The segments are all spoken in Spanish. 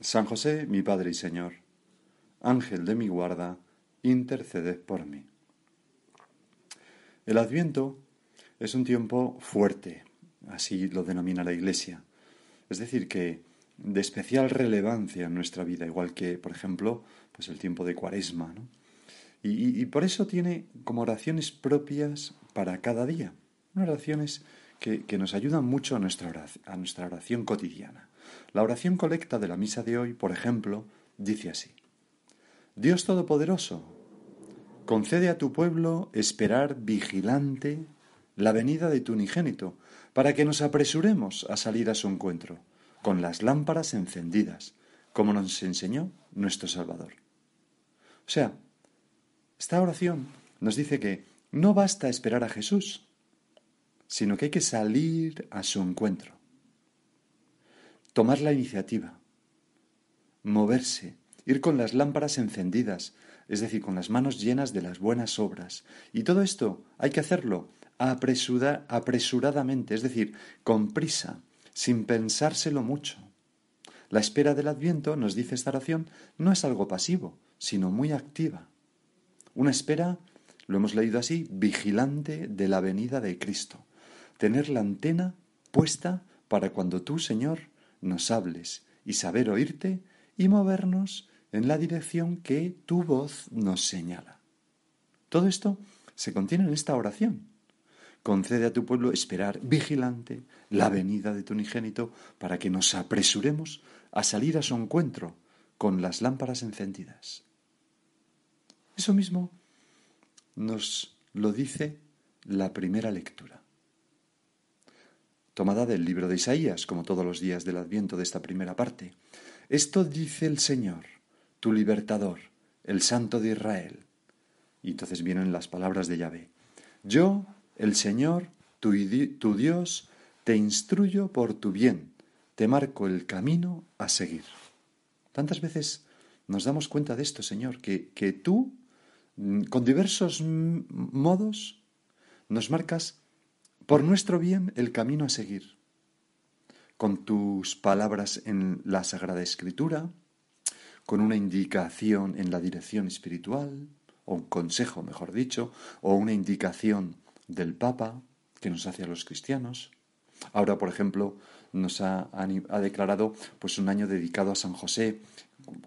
San José, mi Padre y Señor, Ángel de mi guarda, interceded por mí. El Adviento es un tiempo fuerte, así lo denomina la Iglesia, es decir, que de especial relevancia en nuestra vida, igual que, por ejemplo, pues el tiempo de Cuaresma, y, por eso tiene como oraciones propias para cada día, oraciones que, nos ayudan mucho a nuestra oración cotidiana. La oración colecta de la misa de hoy, por ejemplo, dice así. Dios Todopoderoso, concede a tu pueblo esperar vigilante la venida de tu unigénito, para que nos apresuremos a salir a su encuentro, con las lámparas encendidas, como nos enseñó nuestro Salvador. O sea, esta oración nos dice que no basta esperar a Jesús, sino que hay que salir a su encuentro tomar la iniciativa, moverse, ir con las lámparas encendidas, es decir, con las manos llenas de las buenas obras. Y todo esto hay que hacerlo apresuradamente, es decir, con prisa, sin pensárselo mucho. La espera del adviento, nos dice esta oración, no es algo pasivo, sino muy activa. Una espera, lo hemos leído así, vigilante de la venida de Cristo. Tener la antena puesta para cuando tú, Señor, nos hables y saber oírte y movernos en la dirección que tu voz nos señala. Todo esto se contiene en esta oración. Concede a tu pueblo esperar vigilante la venida de tu unigénito para que nos apresuremos a salir a su encuentro con las lámparas encendidas. Eso mismo nos lo dice la primera lectura tomada del libro de Isaías, como todos los días del adviento de esta primera parte. Esto dice el Señor, tu libertador, el Santo de Israel. Y entonces vienen las palabras de Yahvé. Yo, el Señor, tu, tu Dios, te instruyo por tu bien, te marco el camino a seguir. Tantas veces nos damos cuenta de esto, Señor, que, que tú, mm, con diversos modos, nos marcas por nuestro bien el camino a seguir. Con tus palabras en la Sagrada Escritura, con una indicación en la dirección espiritual, o un consejo, mejor dicho, o una indicación del Papa que nos hace a los cristianos. Ahora, por ejemplo, nos ha, declarado pues un año dedicado a San José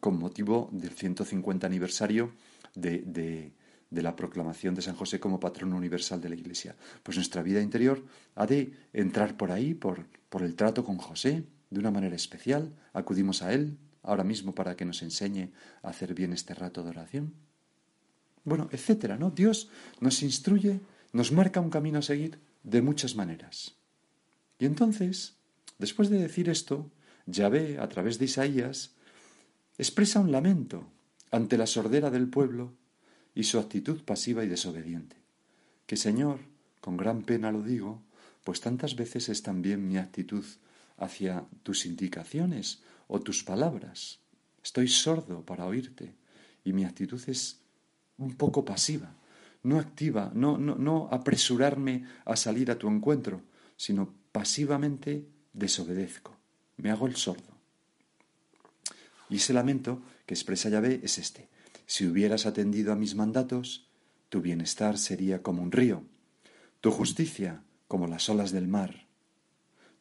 con motivo del 150 aniversario de, de la proclamación de San José como patrón universal de la Iglesia. Pues nuestra vida interior ha de entrar por ahí, por, por el trato con José, de una manera especial. Acudimos a Él ahora mismo para que nos enseñe a hacer bien este rato de oración. Bueno, etcétera, ¿no? Dios nos instruye, nos marca un camino a seguir de muchas maneras. Y entonces, después de decir esto, Yahvé, a través de Isaías, expresa un lamento ante la sordera del pueblo y su actitud pasiva y desobediente. Que Señor, con gran pena lo digo, pues tantas veces es también mi actitud hacia tus indicaciones o tus palabras. Estoy sordo para oírte y mi actitud es un poco pasiva, no activa, no, no, no apresurarme a salir a tu encuentro, sino pasivamente desobedezco, me hago el sordo. Y ese lamento que expresa Yahvé es este. Si hubieras atendido a mis mandatos, tu bienestar sería como un río, tu justicia como las olas del mar,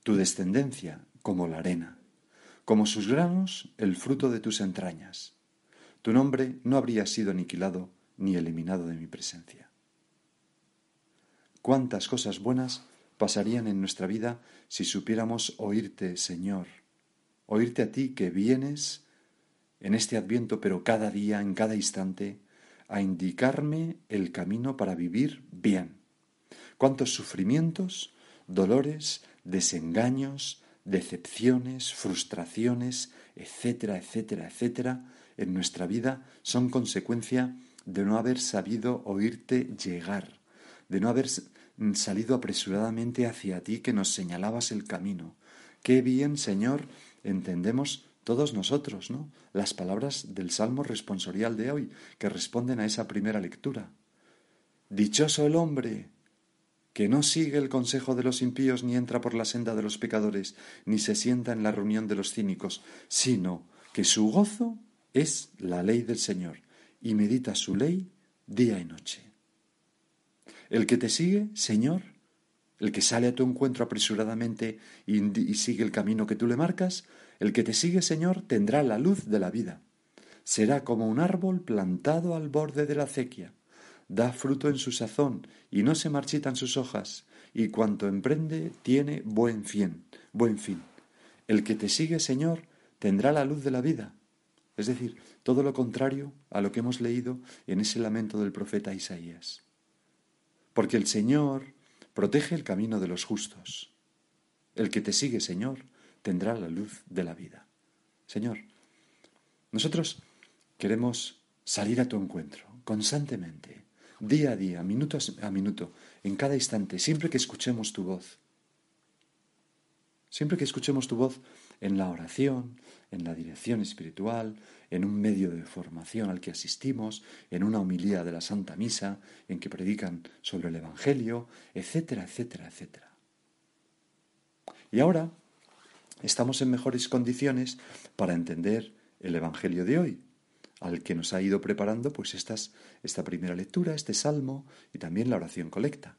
tu descendencia como la arena, como sus granos el fruto de tus entrañas. Tu nombre no habría sido aniquilado ni eliminado de mi presencia. Cuántas cosas buenas pasarían en nuestra vida si supiéramos oírte, Señor, oírte a ti que vienes en este adviento, pero cada día, en cada instante, a indicarme el camino para vivir bien. Cuántos sufrimientos, dolores, desengaños, decepciones, frustraciones, etcétera, etcétera, etcétera, en nuestra vida son consecuencia de no haber sabido oírte llegar, de no haber salido apresuradamente hacia ti que nos señalabas el camino. Qué bien, Señor, entendemos todos nosotros, ¿no? Las palabras del Salmo responsorial de hoy, que responden a esa primera lectura. Dichoso el hombre que no sigue el consejo de los impíos, ni entra por la senda de los pecadores, ni se sienta en la reunión de los cínicos, sino que su gozo es la ley del Señor, y medita su ley día y noche. El que te sigue, Señor, el que sale a tu encuentro apresuradamente y, sigue el camino que tú le marcas, el que te sigue, Señor, tendrá la luz de la vida. Será como un árbol plantado al borde de la acequia. Da fruto en su sazón y no se marchitan sus hojas, y cuanto emprende tiene buen fin, buen fin. El que te sigue, Señor, tendrá la luz de la vida. Es decir, todo lo contrario a lo que hemos leído en ese lamento del profeta Isaías. Porque el Señor protege el camino de los justos. El que te sigue, Señor, tendrá la luz de la vida. Señor, nosotros queremos salir a tu encuentro constantemente, día a día, minuto a minuto, en cada instante, siempre que escuchemos tu voz. Siempre que escuchemos tu voz en la oración, en la dirección espiritual, en un medio de formación al que asistimos, en una homilía de la Santa Misa, en que predican sobre el Evangelio, etcétera, etcétera, etcétera. Y ahora estamos en mejores condiciones para entender el Evangelio de hoy, al que nos ha ido preparando pues estas, esta primera lectura, este salmo y también la oración colecta.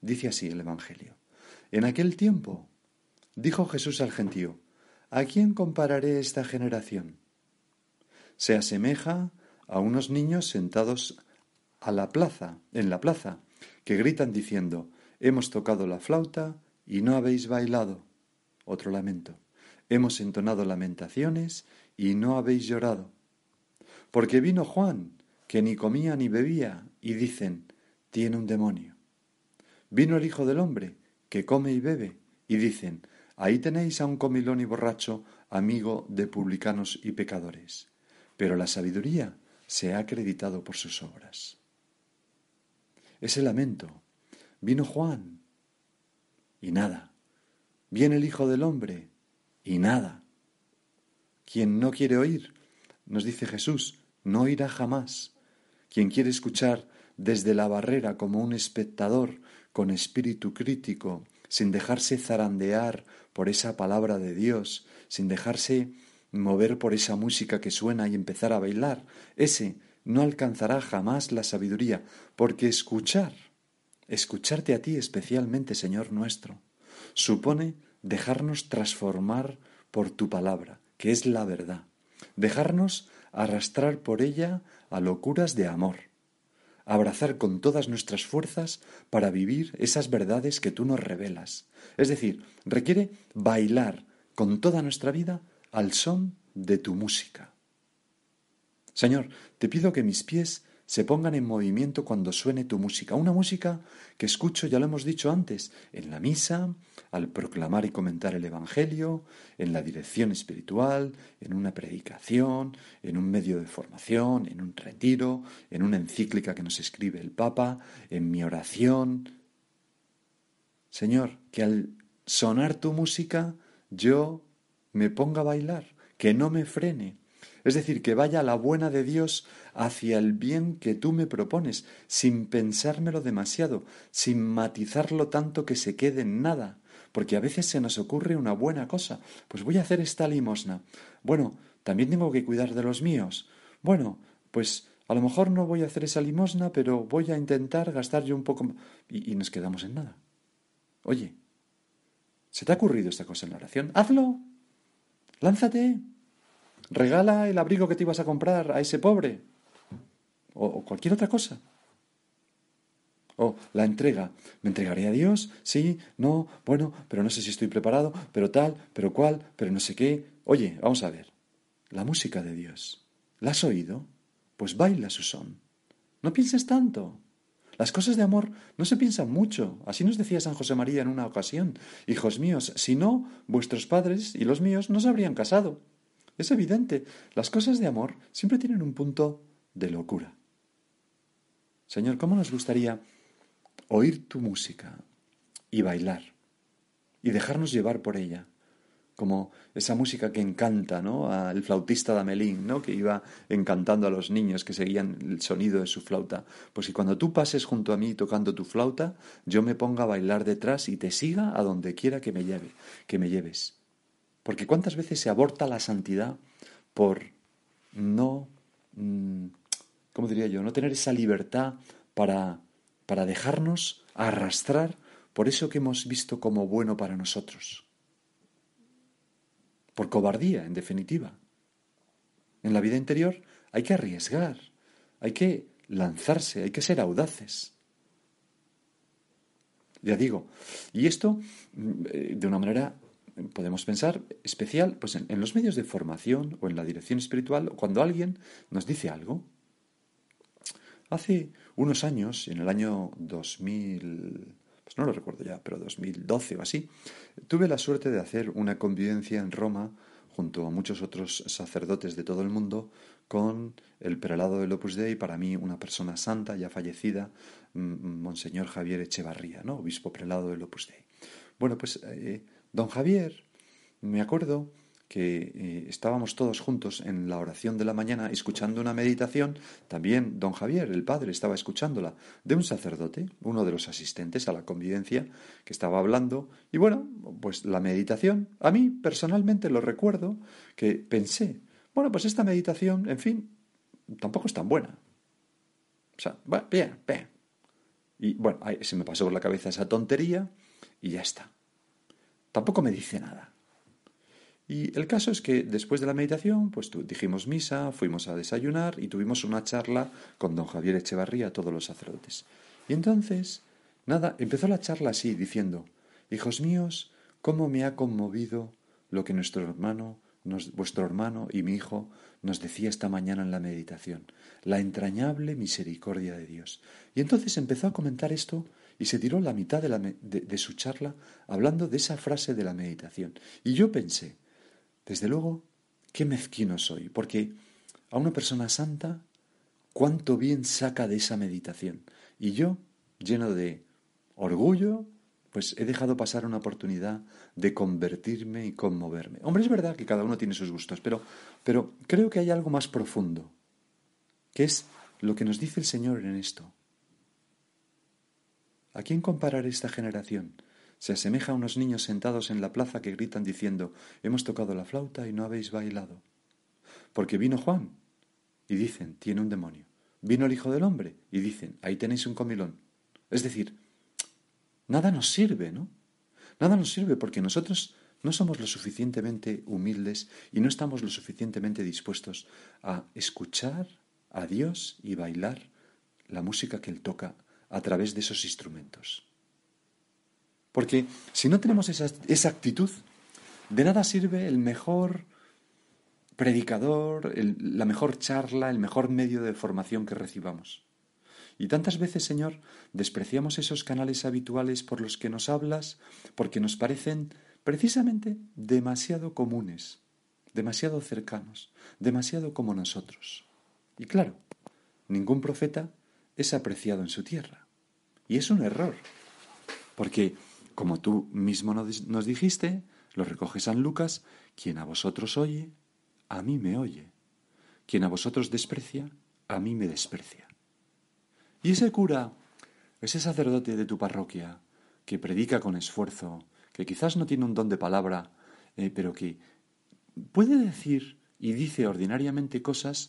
Dice así el Evangelio. En aquel tiempo dijo Jesús al gentío, ¿a quién compararé esta generación? Se asemeja a unos niños sentados a la plaza, en la plaza, que gritan diciendo, hemos tocado la flauta y no habéis bailado otro lamento. Hemos entonado lamentaciones y no habéis llorado. Porque vino Juan, que ni comía ni bebía, y dicen, tiene un demonio. Vino el Hijo del Hombre, que come y bebe, y dicen, ahí tenéis a un comilón y borracho, amigo de publicanos y pecadores. Pero la sabiduría se ha acreditado por sus obras. Ese lamento. Vino Juan. Y nada. Viene el Hijo del Hombre y nada. Quien no quiere oír, nos dice Jesús, no oirá jamás. Quien quiere escuchar desde la barrera como un espectador con espíritu crítico, sin dejarse zarandear por esa palabra de Dios, sin dejarse mover por esa música que suena y empezar a bailar, ese no alcanzará jamás la sabiduría, porque escuchar, escucharte a ti especialmente, Señor nuestro, supone dejarnos transformar por tu palabra, que es la verdad, dejarnos arrastrar por ella a locuras de amor, abrazar con todas nuestras fuerzas para vivir esas verdades que tú nos revelas. Es decir, requiere bailar con toda nuestra vida al son de tu música. Señor, te pido que mis pies se pongan en movimiento cuando suene tu música. Una música que escucho, ya lo hemos dicho antes, en la misa, al proclamar y comentar el Evangelio, en la dirección espiritual, en una predicación, en un medio de formación, en un retiro, en una encíclica que nos escribe el Papa, en mi oración. Señor, que al sonar tu música yo me ponga a bailar, que no me frene, es decir, que vaya la buena de Dios hacia el bien que tú me propones, sin pensármelo demasiado, sin matizarlo tanto que se quede en nada, porque a veces se nos ocurre una buena cosa, pues voy a hacer esta limosna. Bueno, también tengo que cuidar de los míos. Bueno, pues a lo mejor no voy a hacer esa limosna, pero voy a intentar gastar yo un poco y, y nos quedamos en nada. Oye, ¿se te ha ocurrido esta cosa en la oración? Hazlo. Lánzate. Regala el abrigo que te ibas a comprar a ese pobre. O, cualquier otra cosa. O la entrega. ¿Me entregaré a Dios? Sí, no, bueno, pero no sé si estoy preparado, pero tal, pero cual, pero no sé qué. Oye, vamos a ver. La música de Dios. ¿La has oído? Pues baila su son. No pienses tanto. Las cosas de amor no se piensan mucho. Así nos decía San José María en una ocasión. Hijos míos, si no, vuestros padres y los míos no se habrían casado. Es evidente, las cosas de amor siempre tienen un punto de locura. Señor, ¿cómo nos gustaría oír tu música y bailar y dejarnos llevar por ella? como esa música que encanta, ¿no? Al flautista de Amelín, ¿no? Que iba encantando a los niños que seguían el sonido de su flauta. Pues si cuando tú pases junto a mí tocando tu flauta, yo me ponga a bailar detrás y te siga a donde quiera que me lleve, que me lleves. Porque cuántas veces se aborta la santidad por no, mm, ¿cómo diría yo? No tener esa libertad para, para dejarnos arrastrar por eso que hemos visto como bueno para nosotros por cobardía, en definitiva. En la vida interior hay que arriesgar, hay que lanzarse, hay que ser audaces. Ya digo, y esto mm, de una manera podemos pensar especial pues en, los medios de formación o en la dirección espiritual cuando alguien nos dice algo. Hace unos años, en el año 2000, pues no lo recuerdo ya, pero 2012 o así, tuve la suerte de hacer una convivencia en Roma junto a muchos otros sacerdotes de todo el mundo con el prelado del Opus Dei, para mí una persona santa, ya fallecida, Monseñor Javier Echevarría, ¿no? obispo prelado del Opus Dei. Bueno, pues eh, don Javier, me acuerdo que eh, estábamos todos juntos en la oración de la mañana escuchando una meditación, también don Javier, el padre, estaba escuchándola, de un sacerdote, uno de los asistentes a la convivencia, que estaba hablando, y bueno, pues la meditación, a mí personalmente lo recuerdo, que pensé, bueno, pues esta meditación, en fin, tampoco es tan buena. O sea, bien, bien. Y bueno, se me pasó por la cabeza esa tontería y ya está. Tampoco me dice nada. Y el caso es que después de la meditación, pues dijimos misa, fuimos a desayunar y tuvimos una charla con don Javier Echevarría, todos los sacerdotes. Y entonces, nada, empezó la charla así, diciendo, Hijos míos, cómo me ha conmovido lo que nuestro hermano, vuestro hermano y mi hijo nos decía esta mañana en la meditación, la entrañable misericordia de Dios. Y entonces empezó a comentar esto y se tiró la mitad de, su charla hablando de esa frase de la meditación. Y yo pensé, desde luego, qué mezquino soy, porque a una persona santa, cuánto bien saca de esa meditación. Y yo, lleno de orgullo, pues he dejado pasar una oportunidad de convertirme y conmoverme. Hombre, es verdad que cada uno tiene sus gustos, pero, pero creo que hay algo más profundo, que es lo que nos dice el Señor en esto. ¿A quién comparar esta generación? Se asemeja a unos niños sentados en la plaza que gritan diciendo Hemos tocado la flauta y no habéis bailado. Porque vino Juan y dicen Tiene un demonio. Vino el Hijo del Hombre y dicen Ahí tenéis un comilón. Es decir, nada nos sirve, ¿no? Nada nos sirve porque nosotros no somos lo suficientemente humildes y no estamos lo suficientemente dispuestos a escuchar a Dios y bailar la música que Él toca a través de esos instrumentos. Porque si no tenemos esa, actitud, de nada sirve el mejor predicador, la mejor charla, el mejor medio de formación que recibamos. Y tantas veces, Señor, despreciamos esos canales habituales por los que nos hablas porque nos parecen precisamente demasiado comunes, demasiado cercanos, demasiado como nosotros. Y claro, ningún profeta es apreciado en su tierra. Y es un error, porque como tú mismo nos dijiste, lo recoge San Lucas, quien a vosotros oye, a mí me oye. Quien a vosotros desprecia, a mí me desprecia. Y ese cura, ese sacerdote de tu parroquia, que predica con esfuerzo, que quizás no tiene un don de palabra, eh, pero que puede decir y dice ordinariamente cosas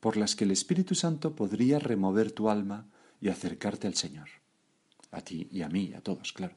por las que el Espíritu Santo podría remover tu alma y acercarte al Señor. A ti y a mí, a todos, claro.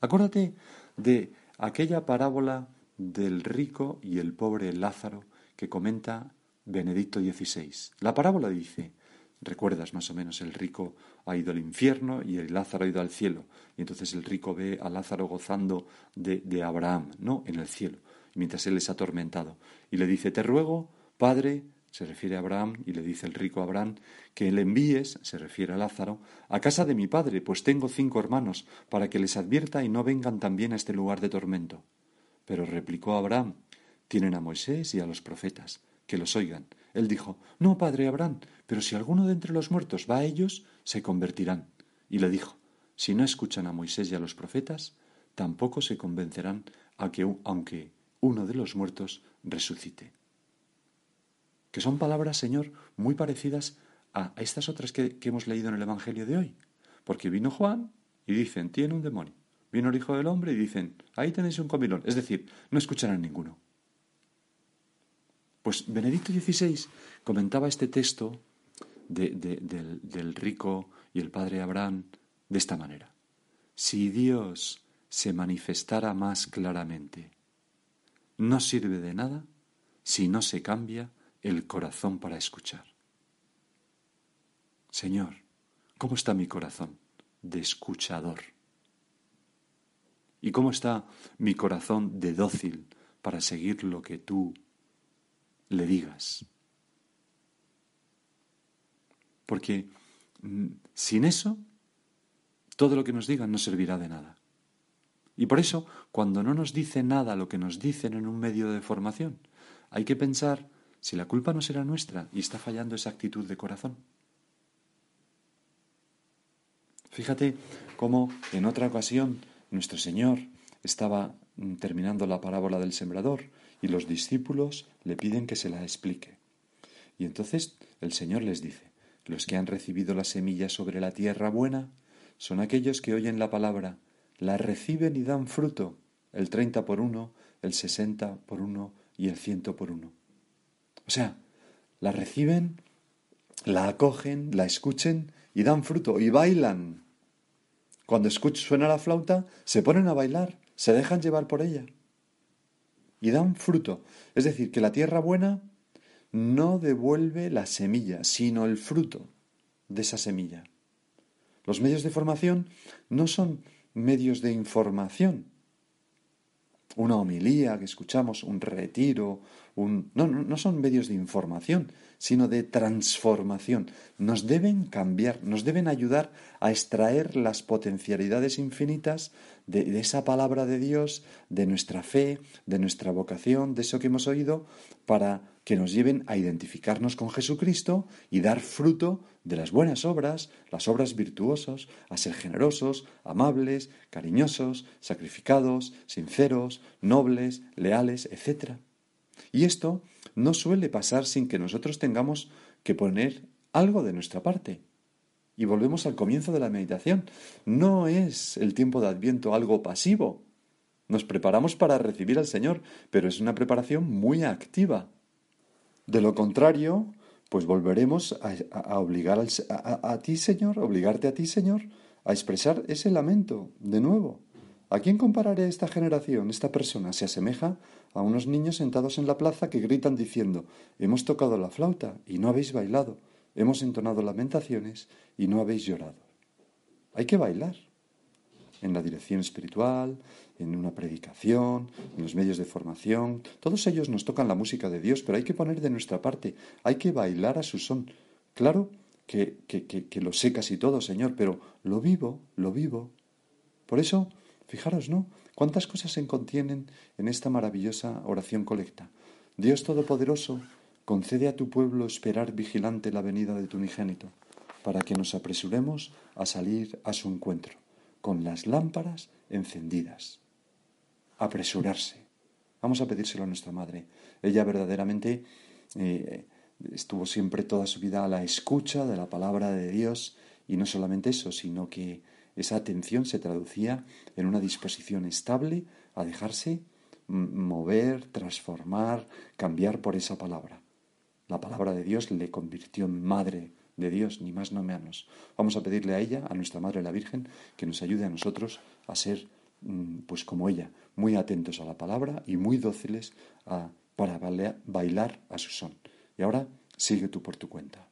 Acuérdate de aquella parábola del rico y el pobre Lázaro que comenta Benedicto XVI. La parábola dice, recuerdas más o menos, el rico ha ido al infierno y el Lázaro ha ido al cielo. Y entonces el rico ve a Lázaro gozando de, de Abraham, ¿no? En el cielo, mientras él es atormentado. Y le dice, te ruego, Padre, se refiere a Abraham y le dice el rico Abraham, que le envíes, se refiere a Lázaro, a casa de mi padre, pues tengo cinco hermanos, para que les advierta y no vengan también a este lugar de tormento. Pero replicó Abraham, tienen a Moisés y a los profetas, que los oigan. Él dijo, No, padre Abraham, pero si alguno de entre los muertos va a ellos, se convertirán. Y le dijo, Si no escuchan a Moisés y a los profetas, tampoco se convencerán a que, aunque uno de los muertos resucite. Que son palabras, Señor, muy parecidas a estas otras que, hemos leído en el Evangelio de hoy. Porque vino Juan y dicen, tiene un demonio. Vino el Hijo del Hombre y dicen, ahí tenéis un comilón. Es decir, no escucharán ninguno. Pues Benedicto XVI comentaba este texto del rico y el padre Abraham de esta manera. Si Dios se manifestara más claramente, no sirve de nada si no se cambia el corazón para escuchar. Señor, ¿cómo está mi corazón de escuchador? ¿Y cómo está mi corazón de dócil para seguir lo que tú le digas? Porque mm, sin eso, todo lo que nos digan no servirá de nada. Y por eso, cuando no nos dice nada lo que nos dicen en un medio de formación, hay que pensar si la culpa no será nuestra y está fallando esa actitud de corazón. Fíjate cómo en otra ocasión nuestro Señor estaba mm, terminando la parábola del sembrador y los discípulos le piden que se la explique. Y entonces el Señor les dice, los que han recibido la semilla sobre la tierra buena son aquellos que oyen la palabra, la reciben y dan fruto, el treinta por uno, el sesenta por uno y el ciento por uno. O sea, la reciben, la acogen, la escuchen y dan fruto y bailan. Cuando suena la flauta, se ponen a bailar, se dejan llevar por ella. Y dan fruto. Es decir, que la tierra buena no devuelve la semilla, sino el fruto de esa semilla. Los medios de formación no son medios de información. Una homilía que escuchamos, un retiro, No, no, son medios de información, sino de transformación. Nos deben cambiar, nos deben ayudar a extraer las potencialidades infinitas de, esa palabra de Dios, de nuestra fe, de nuestra vocación, de eso que hemos oído, para que nos lleven a identificarnos con Jesucristo y dar fruto de las buenas obras, las obras virtuosas, a ser generosos, amables, cariñosos, sacrificados, sinceros, nobles, leales, etc. Y esto no suele pasar sin que nosotros tengamos que poner algo de nuestra parte. Y volvemos al comienzo de la meditación. No es el tiempo de Adviento algo pasivo. Nos preparamos para recibir al Señor, pero es una preparación muy activa. De lo contrario, pues volveremos a, obligar a, a ti, Señor, obligarte a ti, Señor, a expresar ese lamento de nuevo. ¿A quién compararé esta generación, esta persona? Se asemeja a unos niños sentados en la plaza que gritan diciendo Hemos tocado la flauta y no habéis bailado, hemos entonado lamentaciones y no habéis llorado. Hay que bailar en la dirección espiritual, en una predicación, en los medios de formación. Todos ellos nos tocan la música de Dios, pero hay que poner de nuestra parte, hay que bailar a su son. Claro que, que, que, que lo sé casi todo, Señor, pero lo vivo, lo vivo. Por eso, fijaros, ¿no? ¿Cuántas cosas se contienen en esta maravillosa oración colecta? Dios Todopoderoso, concede a tu pueblo esperar vigilante la venida de tu unigénito, para que nos apresuremos a salir a su encuentro, con las lámparas encendidas. Apresurarse. Vamos a pedírselo a nuestra Madre. Ella verdaderamente eh, estuvo siempre toda su vida a la escucha de la palabra de Dios, y no solamente eso, sino que esa atención se traducía en una disposición estable a dejarse mover, transformar, cambiar por esa palabra. La palabra de Dios le convirtió en madre de Dios, ni más ni menos. Vamos a pedirle a ella, a nuestra Madre la Virgen, que nos ayude a nosotros a ser, mm, pues como ella, muy atentos a la palabra y muy dóciles para bailar a su son. Y ahora sigue tú por tu cuenta.